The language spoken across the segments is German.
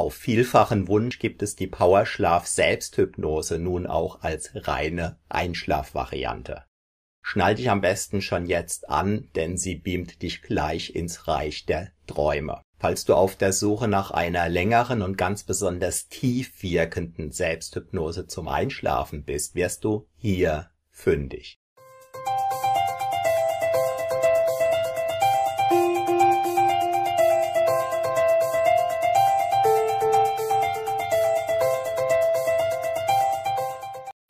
Auf vielfachen Wunsch gibt es die Powerschlaf Selbsthypnose nun auch als reine Einschlafvariante. Schnall dich am besten schon jetzt an, denn sie beamt dich gleich ins Reich der Träume. Falls du auf der Suche nach einer längeren und ganz besonders tief wirkenden Selbsthypnose zum Einschlafen bist, wirst du hier fündig.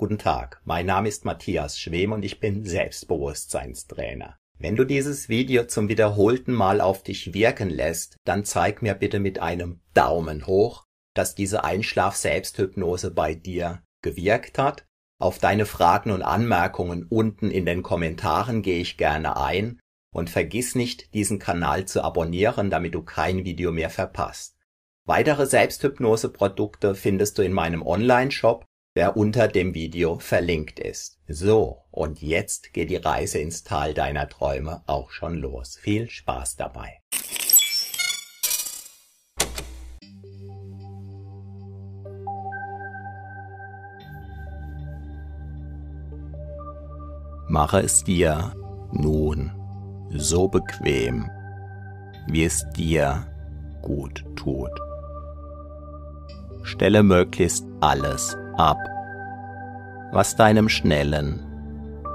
Guten Tag, mein Name ist Matthias Schwem und ich bin Selbstbewusstseinstrainer. Wenn du dieses Video zum wiederholten Mal auf dich wirken lässt, dann zeig mir bitte mit einem Daumen hoch, dass diese Einschlaf-Selbsthypnose bei dir gewirkt hat. Auf deine Fragen und Anmerkungen unten in den Kommentaren gehe ich gerne ein und vergiss nicht, diesen Kanal zu abonnieren, damit du kein Video mehr verpasst. Weitere Selbsthypnose-Produkte findest du in meinem Online-Shop der unter dem Video verlinkt ist. So, und jetzt geht die Reise ins Tal deiner Träume auch schon los. Viel Spaß dabei. Mache es dir nun so bequem, wie es dir gut tut. Stelle möglichst alles ab, was deinem schnellen,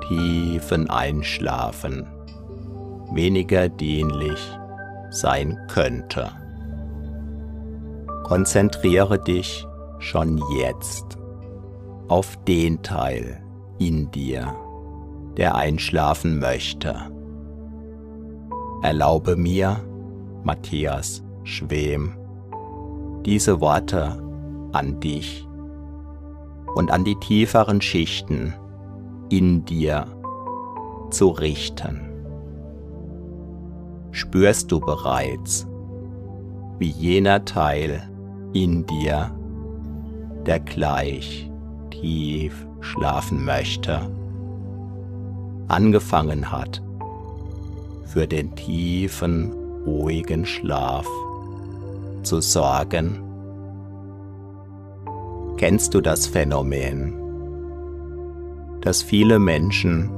tiefen Einschlafen weniger dienlich sein könnte. Konzentriere dich schon jetzt auf den Teil in dir, der einschlafen möchte. Erlaube mir, Matthias Schwem, diese Worte an dich und an die tieferen Schichten in dir zu richten. Spürst du bereits, wie jener Teil in dir, der gleich tief schlafen möchte, angefangen hat, für den tiefen, ruhigen Schlaf zu sorgen Kennst du das Phänomen, dass viele Menschen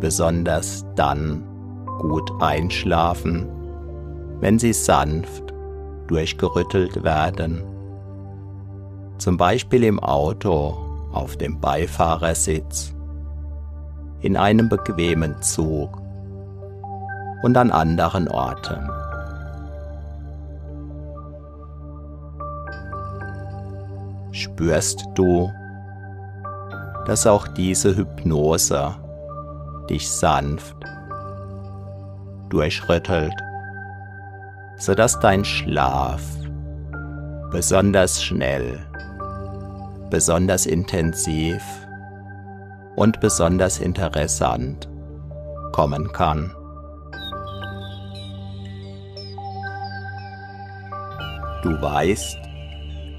besonders dann gut einschlafen, wenn sie sanft durchgerüttelt werden, zum Beispiel im Auto auf dem Beifahrersitz, in einem bequemen Zug und an anderen Orten. Spürst du, dass auch diese Hypnose dich sanft durchrüttelt, sodass dein Schlaf besonders schnell, besonders intensiv und besonders interessant kommen kann. Du weißt,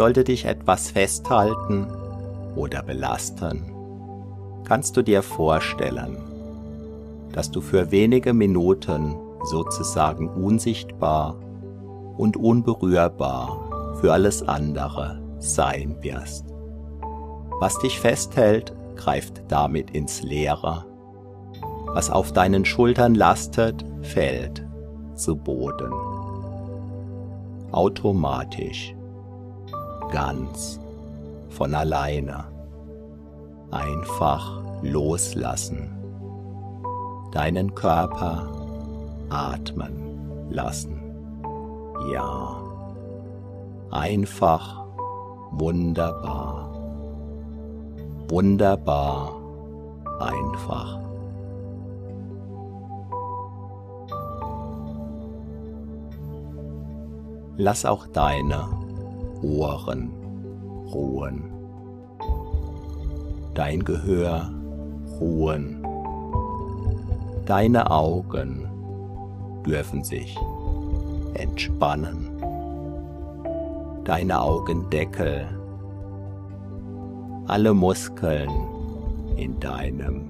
Sollte dich etwas festhalten oder belasten, kannst du dir vorstellen, dass du für wenige Minuten sozusagen unsichtbar und unberührbar für alles andere sein wirst. Was dich festhält, greift damit ins Leere. Was auf deinen Schultern lastet, fällt zu Boden. Automatisch ganz von alleine. Einfach loslassen. Deinen Körper atmen lassen. Ja, einfach wunderbar. Wunderbar einfach. Lass auch deine Ohren ruhen, dein Gehör ruhen, deine Augen dürfen sich entspannen, deine Augendeckel, alle Muskeln in deinem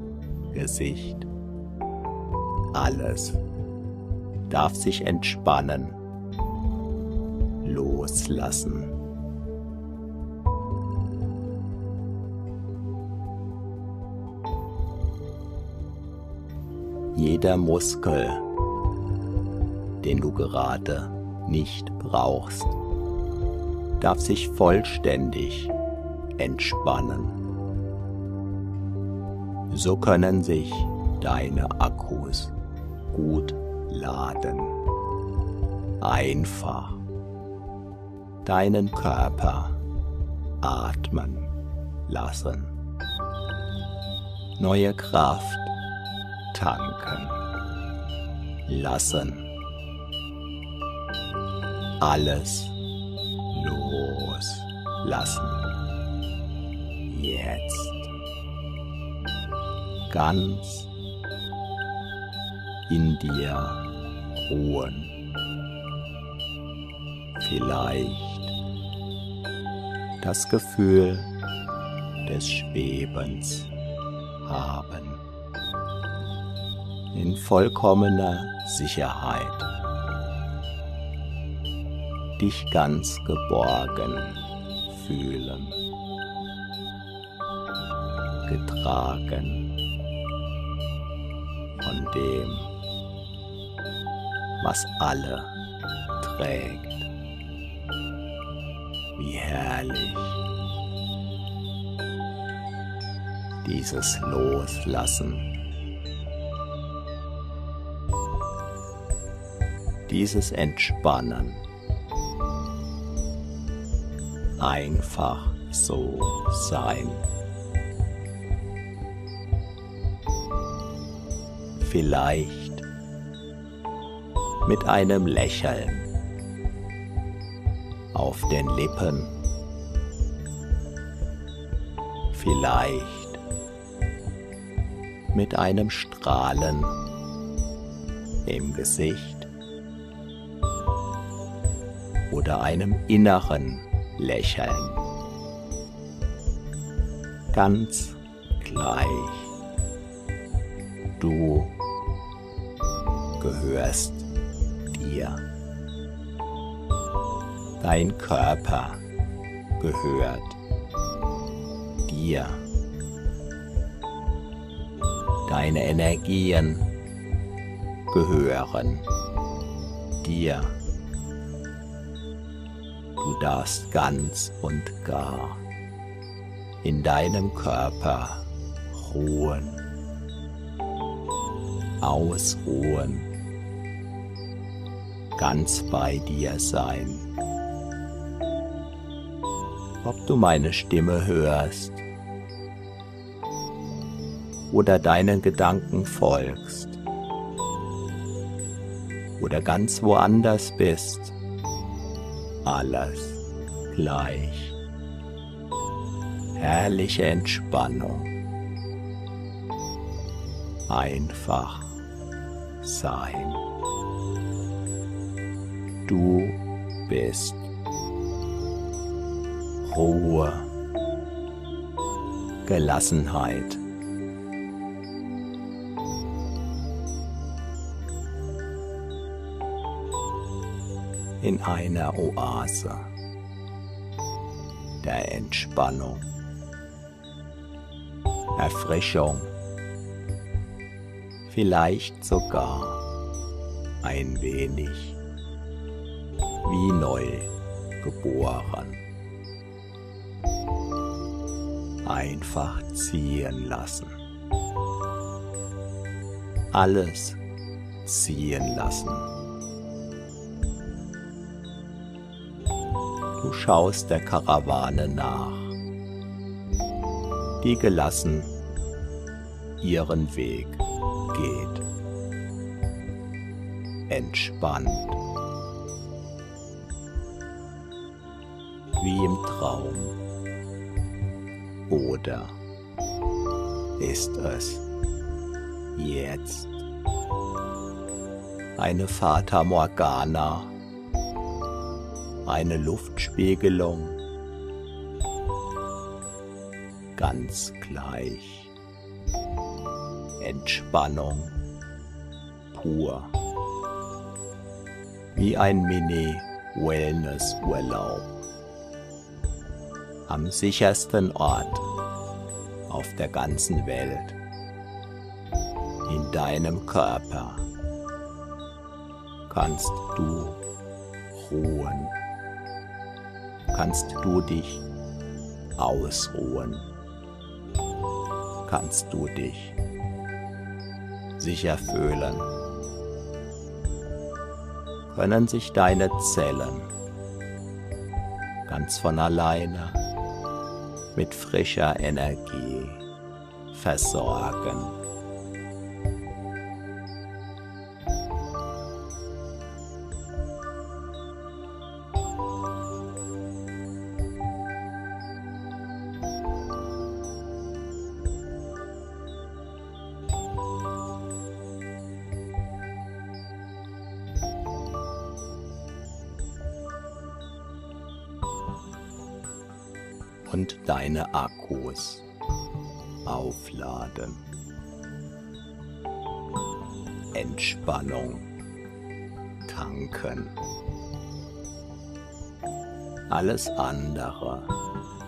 Gesicht, alles darf sich entspannen, loslassen. Jeder Muskel, den du gerade nicht brauchst, darf sich vollständig entspannen. So können sich deine Akkus gut laden. Einfach deinen Körper atmen lassen. Neue Kraft tanken lassen. Alles loslassen. Jetzt ganz in dir ruhen. Vielleicht das Gefühl des Schwebens haben. In vollkommener Sicherheit. Dich ganz geborgen fühlen. Getragen von dem, was alle trägt. Wie herrlich dieses Loslassen, dieses Entspannen, einfach so sein. Vielleicht mit einem Lächeln auf den Lippen. Vielleicht mit einem Strahlen im Gesicht oder einem inneren Lächeln. Ganz gleich. Du gehörst dir. Dein Körper gehört dir. Deine Energien gehören dir. Du darfst ganz und gar in deinem Körper ruhen, ausruhen ganz bei dir sein. Ob du meine Stimme hörst oder deinen Gedanken folgst oder ganz woanders bist, alles gleich. Herrliche Entspannung. Einfach sein. Du bist Ruhe, Gelassenheit. In einer Oase der Entspannung, Erfrischung, vielleicht sogar ein wenig wie neu geboren. Einfach ziehen lassen. Alles ziehen lassen. Schaust der Karawane nach, die gelassen ihren Weg geht. wie im Traum? Oder ist es jetzt eine Fata Morgana, eine Luftspiegelung, ganz gleich, Entspannung pur, wie ein Mini-Wellness-Urlaub am sichersten Ort auf der ganzen Welt, in deinem Körper. Kannst du ruhen, kannst du dich ausruhen, kannst du dich sicher fühlen, können sich deine Zellen ganz von alleine mit frischer Energie versorgen. Und deine Akkus aufladen. Entspannung tanken. Alles andere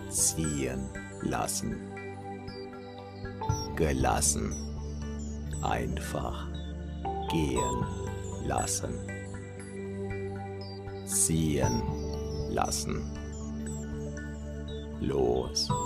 ziehen lassen. Gelassen. Einfach gehen lassen. Ziehen lassen loslassen.